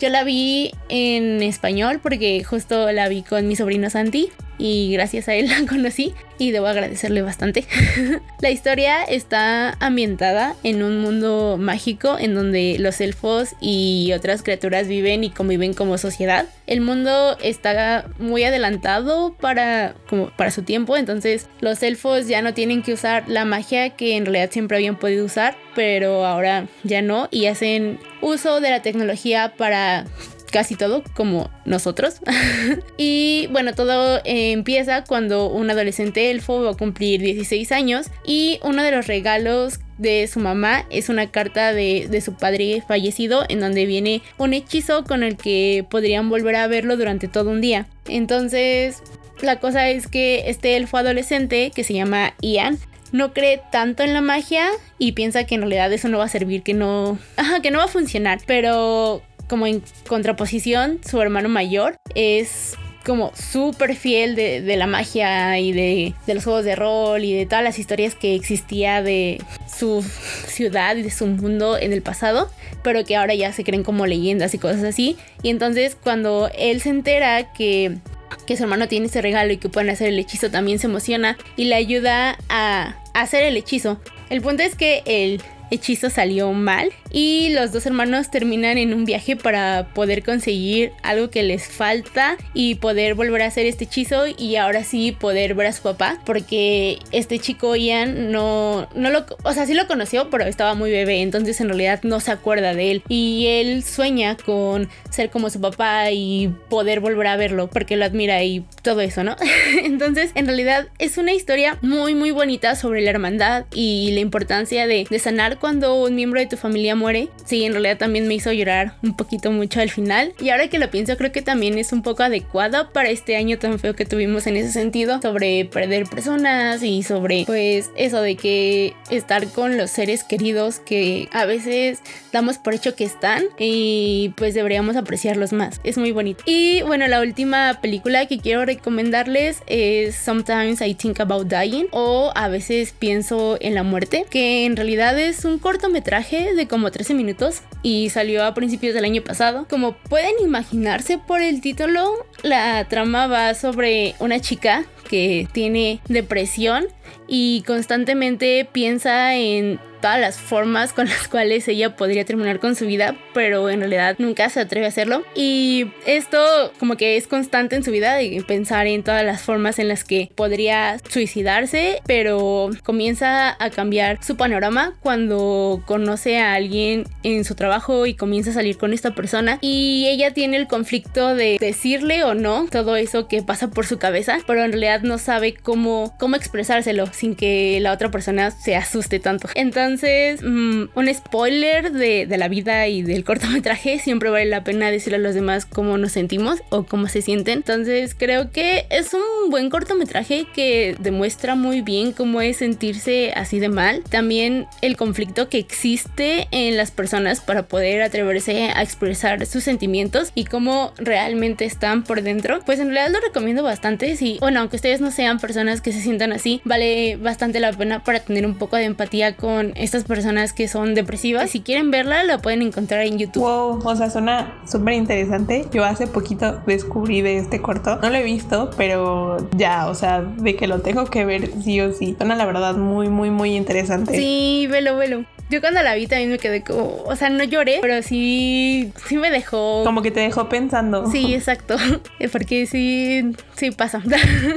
Yo la vi en español porque justo la vi con mi sobrino Santi y gracias a él la conocí y debo agradecerle bastante. la historia está ambientada en un mundo mágico en donde los elfos y otras criaturas viven y conviven como sociedad. El mundo está muy adelantado para, para su tiempo, entonces los elfos ya no tienen que usar la magia que en realidad siempre habían podido usar, pero ahora ya no y hacen uso de la tecnología para casi todo como nosotros. y bueno, todo empieza cuando un adolescente elfo va a cumplir 16 años y uno de los regalos de su mamá es una carta de, de, su padre fallecido en donde viene un hechizo con el que podrían volver a verlo durante todo un día. Entonces, la cosa es que este elfo adolescente que se llama Ian no cree tanto en la magia y piensa que en realidad eso no va a servir, que no, que no va a funcionar, pero como en contraposición, su hermano mayor es como súper fiel de, la magia y de, los juegos de rol y de todas las historias que existía de su ciudad y de su mundo en el pasado, pero que ahora ya se creen como leyendas y cosas así. Y entonces cuando él se entera que que su hermano tiene ese regalo y que pueden hacer el hechizo, también se emociona y le ayuda a hacer el hechizo. El punto es que el hechizo salió mal y los dos hermanos terminan en un viaje para poder conseguir algo que les falta y poder volver a hacer este hechizo y ahora sí poder ver a su papá porque este chico Ian no, no lo, o sea, sí lo conoció pero estaba muy bebé entonces en realidad no se acuerda de él y él sueña con ser como su papá y poder volver a verlo porque lo admira y todo eso, ¿no? entonces en realidad es una historia muy muy bonita sobre la hermandad y la importancia de, sanar cuando un miembro de tu familia muere. Sí, en realidad también me hizo llorar un poquito mucho al final. Y ahora que lo pienso, creo que también es un poco adecuado para este año tan feo que tuvimos en ese sentido, sobre perder personas y sobre, pues, eso de que estar con los seres queridos que a veces damos por hecho que están y pues deberíamos apreciarlos más. Es muy bonito. Y bueno, la última película que quiero recomendarles es Sometimes I Think About Dying o a veces pienso en la muerte, que en realidad es un cortometraje de como 13 minutos y salió a principios del año pasado. Como pueden imaginarse por el título, la trama va sobre una chica que tiene depresión y constantemente piensa en todas las formas con las cuales ella podría terminar con su vida, pero en realidad nunca se atreve a hacerlo. Y esto como que es constante en su vida de pensar en todas las formas en las que podría suicidarse, pero comienza a cambiar su panorama cuando conoce a alguien en su trabajo y comienza a salir con esta persona y ella tiene el conflicto de decirle o no todo eso que pasa por su cabeza, pero en realidad no sabe cómo, cómo expresárselo sin que la otra persona se asuste tanto. Entonces entonces, mm, un spoiler de, la vida y del cortometraje, siempre vale la pena decirle a los demás cómo nos sentimos o cómo se sienten. Entonces, creo que es un buen cortometraje que demuestra muy bien cómo es sentirse así de mal. También el conflicto que existe en las personas para poder atreverse a expresar sus sentimientos y cómo realmente están por dentro. Pues en realidad lo recomiendo bastante. Sí, bueno, aunque ustedes no sean personas que se sientan así, vale bastante la pena para tener un poco de empatía con estas personas que son depresivas. Si quieren verla, la pueden encontrar en YouTube. Wow, o sea, suena súper interesante. Yo hace poquito descubrí de este corto. No lo he visto, pero ya, o sea, de que lo tengo que ver sí o sí. Suena la verdad muy, muy, muy interesante. Sí, velo, velo. Yo cuando la vi también me quedé como, o sea, no lloré, pero sí, sí me dejó. Como que te dejó pensando. Sí, exacto. Porque sí, sí pasa.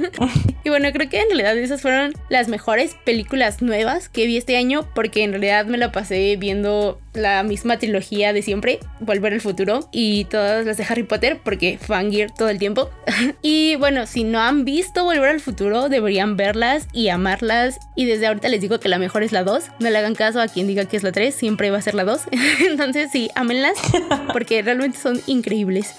y bueno, creo que en realidad esas fueron las mejores películas nuevas que vi este año, porque en realidad me la pasé viendo la misma trilogía de siempre, Volver al futuro y todas las de Harry Potter, porque fangir todo el tiempo. y bueno, si no han visto Volver al futuro, deberían verlas y amarlas. Y desde ahorita les digo que la mejor es la 2. No le hagan caso a quien diga que es la 3, siempre va a ser la 2. Entonces sí, ámenlas porque realmente son increíbles.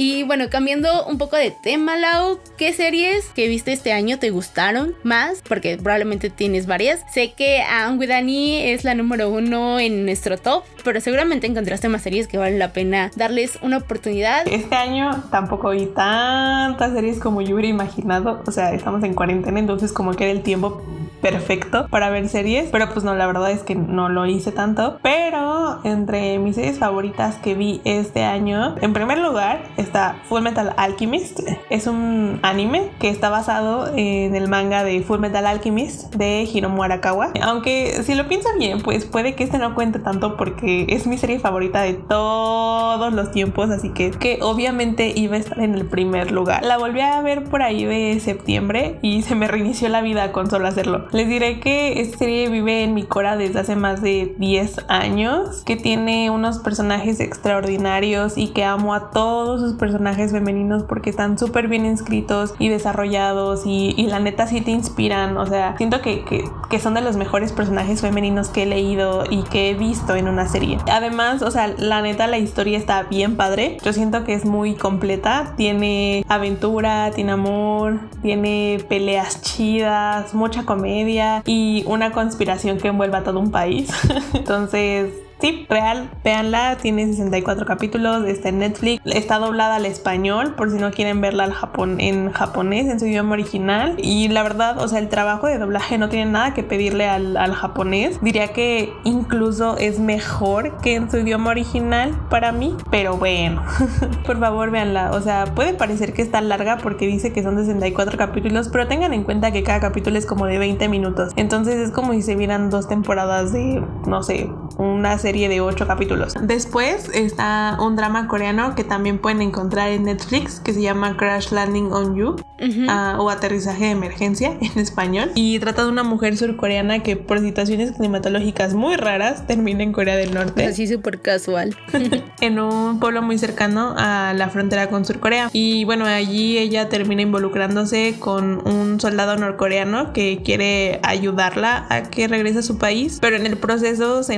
Y bueno, cambiando un poco de tema, Lau, ¿qué series que viste este año te gustaron más? Porque probablemente tienes varias. Sé que I'm with Annie es la número uno en nuestro top, pero seguramente encontraste más series que valen la pena darles una oportunidad. Este año tampoco vi tantas series como yo hubiera imaginado. O sea, estamos en cuarentena, entonces como que era el tiempo perfecto para ver series, pero pues no, la verdad es que no lo hice tanto. Pero entre mis series favoritas que vi este año, en primer lugar está Full Metal Alchemist. Es un anime que está basado en el manga de Full Metal Alchemist de Hiromu Arakawa. Aunque si lo pienso bien, pues puede que este no cuente tanto porque es mi serie favorita de todos los tiempos, así que, que obviamente iba a estar en el primer lugar. La volví a ver por ahí de septiembre y se me reinició la vida con solo hacerlo. Les diré que esta serie vive en mi cora desde hace más de 10 años, que tiene unos personajes extraordinarios y que amo a todos sus personajes femeninos porque están súper bien inscritos y desarrollados y, la neta sí te inspiran. O sea, siento que, que, son de los mejores personajes femeninos que he leído y que he visto en una serie. Además, o sea, la neta la historia está bien padre. Yo siento que es muy completa. Tiene aventura, tiene amor, tiene peleas chidas, mucha comedia y una conspiración que envuelva a todo un país. Entonces, Sí, real, véanla, tiene 64 capítulos, está en Netflix, está doblada al español por si no quieren verla al Japón, en japonés, en su idioma original. Y la verdad, o sea, el trabajo de doblaje no tiene nada que pedirle al, al japonés. Diría que incluso es mejor que en su idioma original para mí, pero bueno, por favor véanla. O sea, puede parecer que está larga porque dice que son 64 capítulos, pero tengan en cuenta que cada capítulo es como de 20 minutos. Entonces es como si se vieran dos temporadas de, no sé, una serie de 8 capítulos. Después está un drama coreano que también pueden encontrar en Netflix que se llama Crash Landing on You uh, o Aterrizaje de Emergencia en español. Y trata de una mujer surcoreana que por situaciones climatológicas muy raras termina en Corea del Norte. Así súper casual. en un pueblo muy cercano a la frontera con Surcorea. Y bueno, allí ella termina involucrándose con un soldado norcoreano que quiere ayudarla a que regrese a su país, pero en el proceso se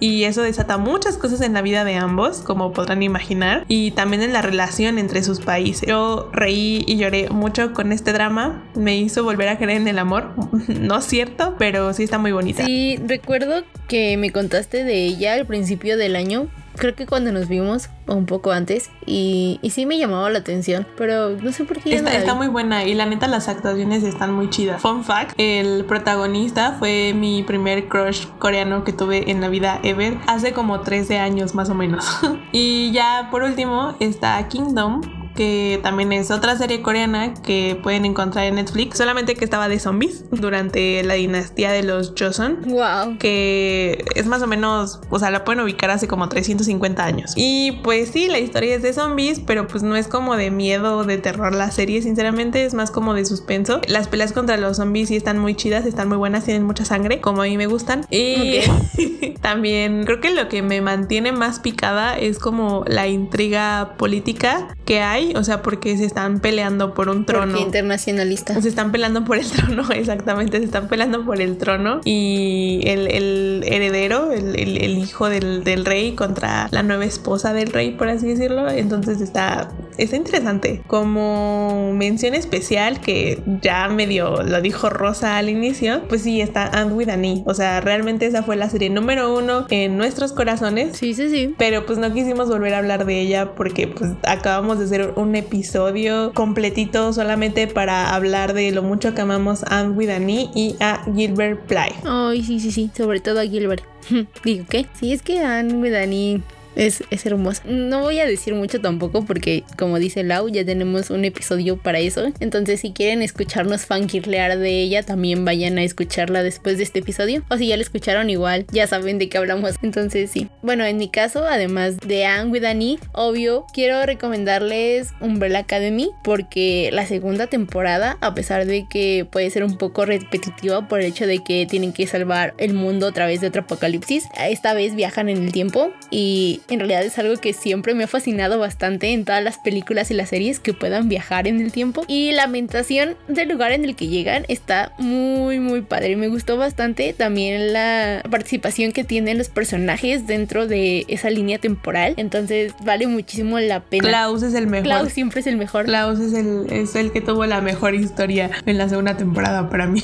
y eso desata muchas cosas en la vida de ambos, como podrán imaginar, y también en la relación entre sus países. Yo reí y lloré mucho con este drama, me hizo volver a creer en el amor, no es cierto, pero sí está muy bonita. Sí, recuerdo que me contaste de ella al principio del año, creo que cuando nos vimos un poco antes y, y sí me llamaba la atención, pero no sé por qué. Está, está, muy buena y la neta las actuaciones están muy chidas. Fun fact, el protagonista fue mi primer crush coreano que tuve en la vida ever hace como 13 años más o menos. y ya por último está Kingdom que también es otra serie coreana que pueden encontrar en Netflix, solamente que estaba de zombies durante la dinastía de los Joseon. Wow. Que es más o menos, o sea, la pueden ubicar hace como 350 años. Y pues sí, la historia es de zombies, pero pues no es como de miedo o de terror la serie, sinceramente, es más como de suspenso. Las peleas contra los zombies sí están muy chidas, están muy buenas, tienen mucha sangre, como a mí me gustan. Y también creo que lo que me mantiene más picada es como la intriga política que hay, o sea, porque se están peleando por un trono. Porque internacionalista. Se están peleando por el trono, exactamente, se están peleando por el trono y el, el heredero, el, el, el hijo del, del, rey contra la nueva esposa del rey, por así decirlo. Entonces está, está interesante. Como mención especial, que ya medio lo dijo Rosa al inicio, pues sí, está And with Annie. O sea, realmente esa fue la serie número uno en nuestros corazones. Sí, sí, sí. Pero pues no quisimos volver a hablar de ella porque pues acabamos de hacer un episodio completito solamente para hablar de lo mucho que amamos a Anne with Annie y a Gilbert Ply. Ay, sí, sí, sí, sobre todo a Gilbert. Digo, ¿qué? Sí, es que Anne with Annie es, es hermosa. No voy a decir mucho tampoco porque, como dice Lau, ya tenemos un episodio para eso. Entonces, si quieren escucharnos fangirlear de ella, también vayan a escucharla después de este episodio. O si ya la escucharon igual, ya saben de qué hablamos. Entonces, sí. Bueno, en mi caso, además de Anne with Annie, obvio, quiero recomendarles Umbrella Academy porque la segunda temporada, a pesar de que puede ser un poco repetitiva por el hecho de que tienen que salvar el mundo a través de otro apocalipsis, esta vez viajan en el tiempo y en realidad es algo que siempre me ha fascinado bastante en todas las películas y las series que puedan viajar en el tiempo. Y la ambientación del lugar en el que llegan está muy, muy padre. Me gustó bastante también la participación que tienen los personajes dentro de esa línea temporal. Entonces vale muchísimo la pena. Klaus es el mejor. Klaus siempre es el mejor. Klaus es el, es el que tuvo la mejor historia en la segunda temporada para mí.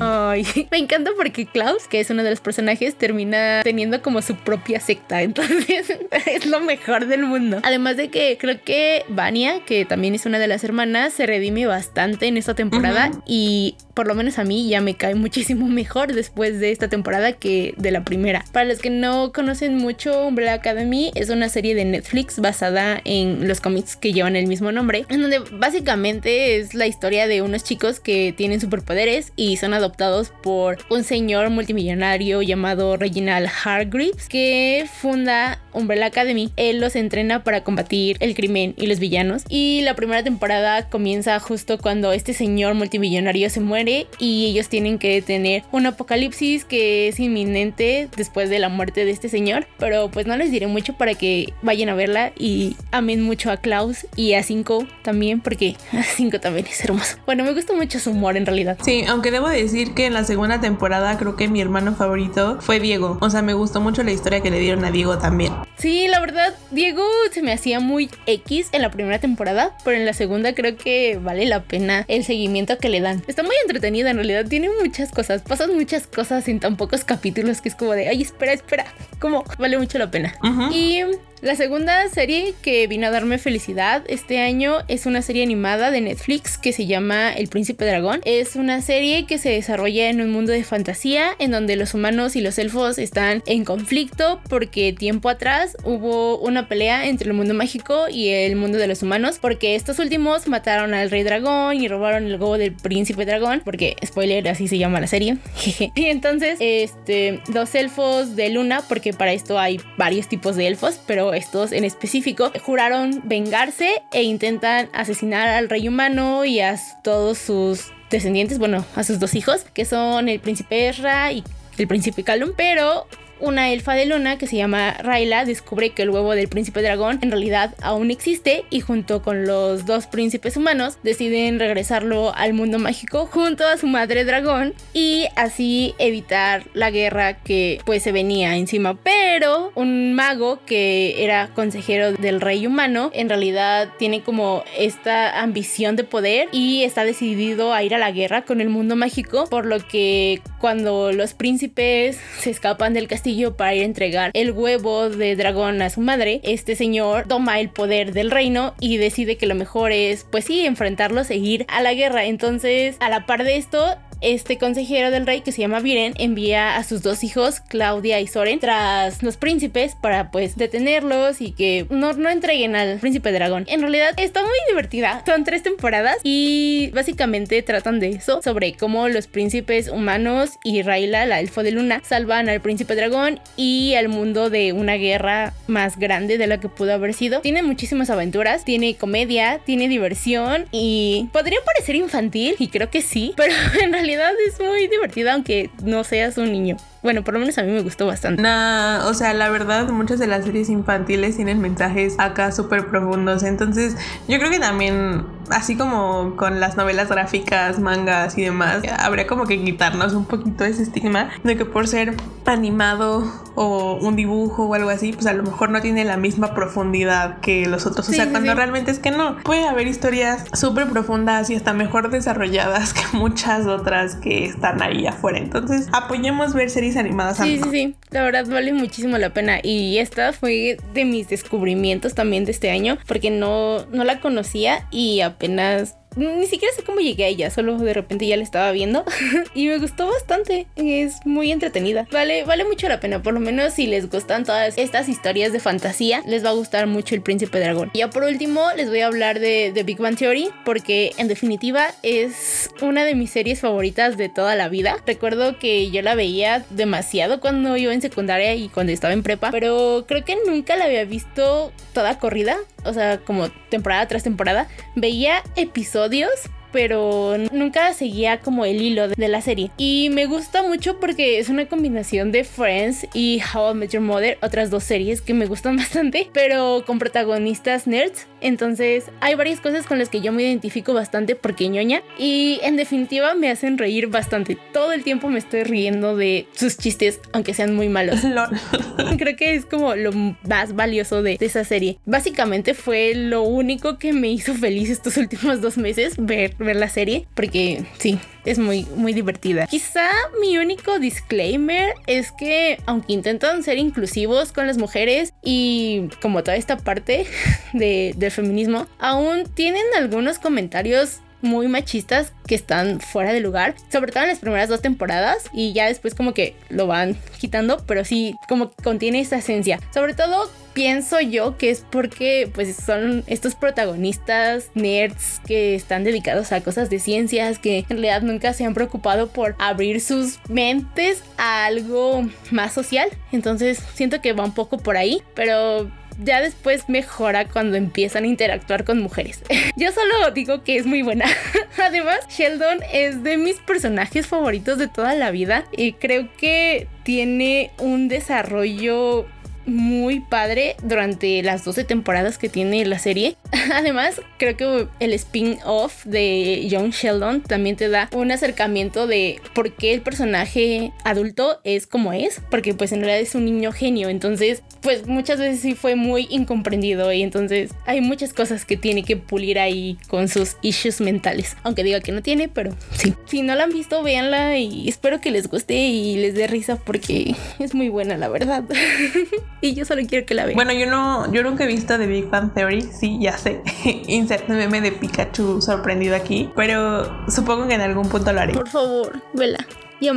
Ay, me encanta porque Klaus, que es uno de los personajes, termina teniendo como su propia secta. Entonces es lo mejor del mundo. Además de que creo que Vania, que también es una de las hermanas, se redime bastante en esta temporada uh -huh. y por lo menos a mí ya me cae muchísimo mejor después de esta temporada que de la primera. Para los que no conocen mucho, Umbrella Academy es una serie de Netflix basada en los cómics que llevan el mismo nombre, en donde básicamente es la historia de unos chicos que tienen superpoderes y son adoptados por un señor multimillonario llamado Reginald Hargreaves que funda Umbrella Academy. Él los entrena para combatir el crimen y los villanos y la primera temporada comienza justo cuando este señor multimillonario se muere y ellos tienen que detener un apocalipsis que es inminente después de la muerte de este señor, pero pues no les diré mucho para que vayan a verla y amen mucho a Klaus y a Cinco también porque Cinco también es hermoso. Bueno, me gusta mucho su humor en realidad. Sí, aunque debo decir que en la segunda temporada creo que mi hermano favorito fue Diego, o sea, me gustó mucho la historia que le dieron a Diego también. Sí, la verdad, Diego se me hacía muy X en la primera temporada, pero en la segunda creo que vale la pena el seguimiento que le dan. Está muy entretenida en realidad. Tiene muchas cosas, pasan muchas cosas en tan pocos capítulos que es como de, ay, espera, espera, como vale mucho la pena. Y la segunda serie que vino a darme felicidad este año es una serie animada de Netflix que se llama El Príncipe Dragón. Es una serie que se desarrolla en un mundo de fantasía en donde los humanos y los elfos están en conflicto porque tiempo atrás hubo una pelea entre el mundo mágico y el mundo de los humanos porque estos últimos mataron al rey dragón y robaron el huevo del príncipe dragón porque spoiler así se llama la serie. y entonces este los elfos de luna porque para esto hay varios tipos de elfos pero estos en específico juraron vengarse e intentan asesinar al rey humano y a todos sus descendientes, bueno, a sus dos hijos, que son el príncipe Ezra y el príncipe Calum, pero una elfa de luna que se llama Raila descubre que el huevo del príncipe dragón en realidad aún existe y junto con los dos príncipes humanos deciden regresarlo al mundo mágico junto a su madre dragón y así evitar la guerra que pues se venía encima. Pero un mago que era consejero del rey humano en realidad tiene como esta ambición de poder y está decidido a ir a la guerra con el mundo mágico por lo que cuando los príncipes se escapan del castillo para ir a entregar el huevo de dragón a su madre, este señor toma el poder del reino y decide que lo mejor es, pues sí, enfrentarlos e ir a la guerra. Entonces, a la par de esto, este consejero del rey que se llama Viren envía a sus dos hijos, Claudia y Soren, tras los príncipes para pues detenerlos y que no, no entreguen al príncipe dragón. En realidad está muy divertida. Son tres temporadas y básicamente tratan de eso, sobre cómo los príncipes humanos y Raila, la elfo de luna, salvan al príncipe dragón y al mundo de una guerra más grande de la que pudo haber sido. Tiene muchísimas aventuras, tiene comedia, tiene diversión y podría parecer infantil y creo que sí, pero en realidad es muy divertida aunque no seas un niño. Bueno, por lo menos a mí me gustó bastante. Nah, o sea, la verdad, muchas de las series infantiles tienen mensajes acá súper profundos. Entonces, yo creo que también, así como con las novelas gráficas, mangas y demás, habría como que quitarnos un poquito ese estigma de que por ser animado o un dibujo o algo así, pues a lo mejor no tiene la misma profundidad que los otros. O sea, cuando realmente es que no. Puede haber historias súper profundas y hasta mejor desarrolladas que muchas otras que están ahí afuera. Entonces, apoyemos ver series animadas. Sí, sí, sí. La verdad vale muchísimo la pena. Y esta fue de mis descubrimientos también de este año, porque no, no la conocía y apenas ni siquiera sé cómo llegué a ella, solo de repente ya la estaba viendo y me gustó bastante. Es muy entretenida. Vale, vale mucho la pena, por lo menos si les gustan todas estas historias de fantasía, les va a gustar mucho El Príncipe Dragón. Y ya por último, les voy a hablar de, de Big Bang Theory porque en definitiva es una de mis series favoritas de toda la vida. Recuerdo que yo la veía demasiado cuando iba en secundaria y cuando estaba en prepa, pero creo que nunca la había visto toda corrida, o sea, como temporada tras temporada. Veía episodios pero nunca seguía como el hilo de la serie. Y me gusta mucho porque es una combinación de Friends y How I Met Your Mother, otras dos series que me gustan bastante, pero con protagonistas nerds. Entonces hay varias cosas con las que yo me identifico bastante porque ñoña y en definitiva me hacen reír bastante. Todo el tiempo me estoy riendo de sus chistes, aunque sean muy malos. Creo que es como lo más valioso de, esa serie. Básicamente fue lo único que me hizo feliz estos últimos dos meses ver, ver la serie porque sí, es muy, muy divertida. Quizá mi único disclaimer es que aunque intentan ser inclusivos con las mujeres y como toda esta parte de, del feminismo, aún tienen algunos comentarios muy machistas que están fuera de lugar, sobre todo en las primeras dos temporadas y ya después como que lo van quitando, pero sí como que contiene esa esencia. Sobre todo pienso yo que es porque pues son estos protagonistas nerds que están dedicados a cosas de ciencias que en realidad nunca se han preocupado por abrir sus mentes a algo más social. Entonces siento que va un poco por ahí, pero ya después mejora cuando empiezan a interactuar con mujeres. Yo solo digo que es muy buena. Además, Sheldon es de mis personajes favoritos de toda la vida y creo que tiene un desarrollo muy padre durante las 12 temporadas que tiene la serie. Además, creo que el spin-off de John Sheldon también te da un acercamiento de por qué el personaje adulto es como es, porque pues en realidad es un niño genio, entonces pues muchas veces sí fue muy incomprendido y entonces hay muchas cosas que tiene que pulir ahí con sus issues mentales, aunque diga que no tiene, pero sí. Si no la han visto, véanla y espero que les guste y les dé risa porque es muy buena la verdad. y yo solo quiero que la vean. Bueno, yo no, yo nunca he visto The Big Bang Theory, sí, ya sé. Insert meme de Pikachu sorprendido aquí, pero supongo que en algún punto lo haré. Por favor, vela.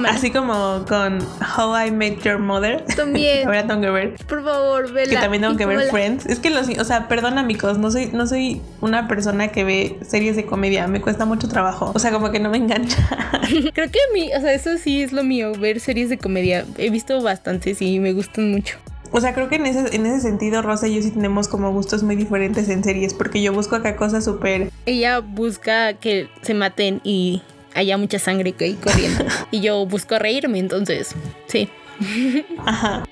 Así como con How I Met Your Mother. También. Ahora tengo que ver. Por favor, vela. Que también tengo que ver Friends. Es que los, o sea, perdón amigos, no soy, no soy una persona que ve series de comedia. Me cuesta mucho trabajo. O sea, como que no me engancha. Creo que a mí, o sea, eso sí es lo mío, ver series de comedia. He visto bastantes y me gustan mucho. O sea, creo que en ese, en ese sentido, Rosa y yo sí tenemos como gustos muy diferentes en series, porque yo busco acá cosas súper... Ella busca que se maten y haya mucha sangre que hay corriendo. y yo busco reírme, entonces, sí. Ajá.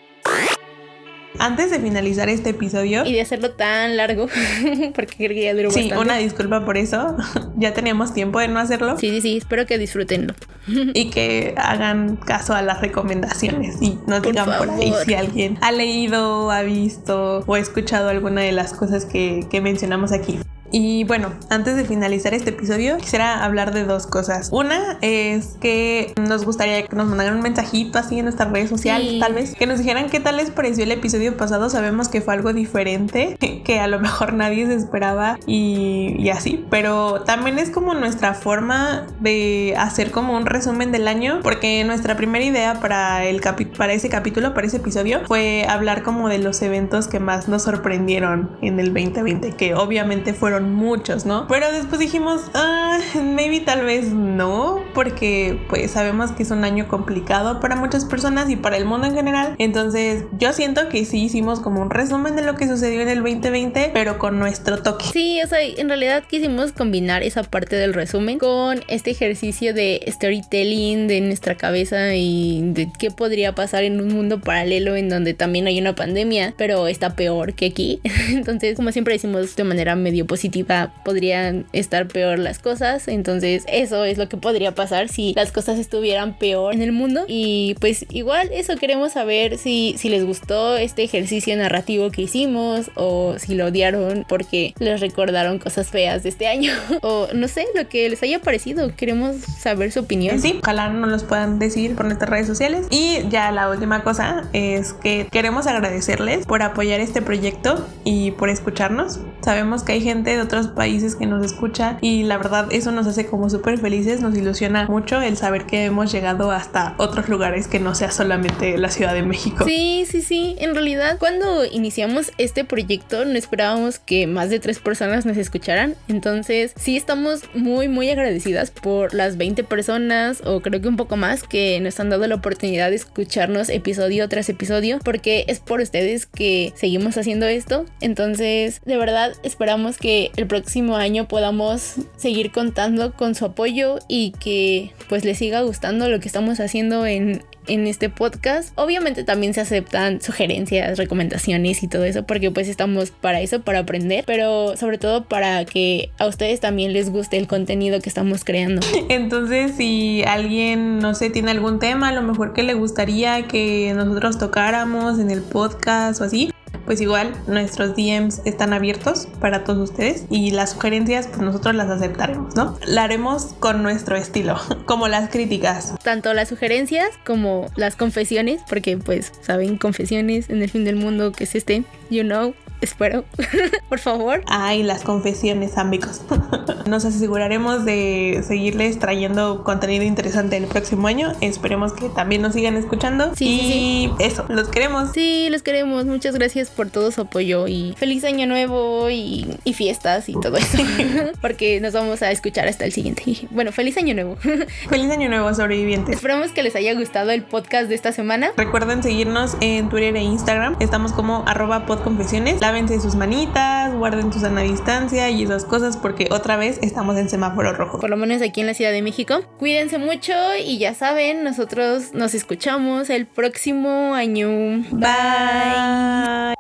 Antes de finalizar este episodio y de hacerlo tan largo, porque creo que ya duró sí, una disculpa por eso. ya teníamos tiempo de no hacerlo. Sí, sí, sí. Espero que disfrutenlo y que hagan caso a las recomendaciones y no digan por, ahí si alguien ha leído, ha visto o escuchado alguna de las cosas que, que mencionamos aquí. Y bueno, antes de finalizar este episodio, quisiera hablar de dos cosas. Una es que nos gustaría que nos mandaran un mensajito así en nuestras redes sociales, tal vez, que nos dijeran qué tal les pareció el episodio pasado. Sabemos que fue algo diferente, que a lo mejor nadie se esperaba y, así, pero también es como nuestra forma de hacer como un resumen del año, porque nuestra primera idea para, el para ese capítulo, para ese episodio, fue hablar como de los eventos que más nos sorprendieron en el 2020, que obviamente fueron muchos, ¿no? Pero después dijimos, ah, maybe tal vez no, porque pues sabemos que es un año complicado para muchas personas y para el mundo en general. Entonces yo siento que sí hicimos como un resumen de lo que sucedió en el 2020, pero con nuestro toque. Sí, o sea, en realidad quisimos combinar esa parte del resumen con este ejercicio de storytelling de nuestra cabeza y de qué podría pasar en un mundo paralelo en donde también hay una pandemia, pero está peor que aquí. Entonces, como siempre decimos de manera medio positiva, podrían estar peor las cosas. Entonces eso es lo que podría pasar si las cosas estuvieran peor en el mundo. Y pues igual eso queremos saber si, si les gustó este ejercicio narrativo que hicimos o si lo odiaron porque les recordaron cosas feas de este año o no sé, lo que les haya parecido. Queremos saber su opinión. Sí, ojalá nos los puedan decir por nuestras redes sociales. Y ya la última cosa es que queremos agradecerles por apoyar este proyecto y por escucharnos. Sabemos que hay gente de otros países que nos escucha y la verdad eso nos hace como súper felices, nos ilusiona mucho el saber que hemos llegado hasta otros lugares que no sea solamente la Ciudad de México. Sí, sí, sí, en realidad cuando iniciamos este proyecto no esperábamos que más de tres personas nos escucharan, entonces sí estamos muy muy agradecidas por las 20 personas o creo que un poco más que nos han dado la oportunidad de escucharnos episodio tras episodio porque es por ustedes que seguimos haciendo esto, entonces de verdad esperamos que el próximo año podamos seguir contando con su apoyo y que pues les siga gustando lo que estamos haciendo en, en este podcast. Obviamente también se aceptan sugerencias, recomendaciones y todo eso, porque pues estamos para eso, para aprender, pero sobre todo para que a ustedes también les guste el contenido que estamos creando. Entonces, si alguien, no sé, tiene algún tema, a lo mejor que le gustaría que nosotros tocáramos en el podcast o así, pues igual nuestros DMs están abiertos para todos ustedes y las sugerencias pues nosotros las aceptaremos, ¿no? La haremos con nuestro estilo, como las críticas. Tanto las sugerencias como las confesiones, porque pues saben confesiones en el fin del mundo que es este, you know, espero, por favor. Ay, las confesiones, amigos. Nos aseguraremos de seguirles trayendo contenido interesante el próximo año. Esperemos que también nos sigan escuchando. Sí, y eso, los queremos. Sí, los queremos. Muchas gracias por todo su apoyo y feliz año nuevo y, fiestas y todo eso. Porque nos vamos a escuchar hasta el siguiente. Bueno, feliz año nuevo. feliz año nuevo, sobrevivientes. Esperamos que les haya gustado el podcast de esta semana. Recuerden seguirnos en Twitter e Instagram. Estamos como arroba podconfesiones lávense sus manitas, guarden su sana distancia y esas cosas porque otra vez estamos en semáforo rojo. Por lo menos aquí en la Ciudad de México. Cuídense mucho y ya saben, nosotros nos escuchamos el próximo año. Bye.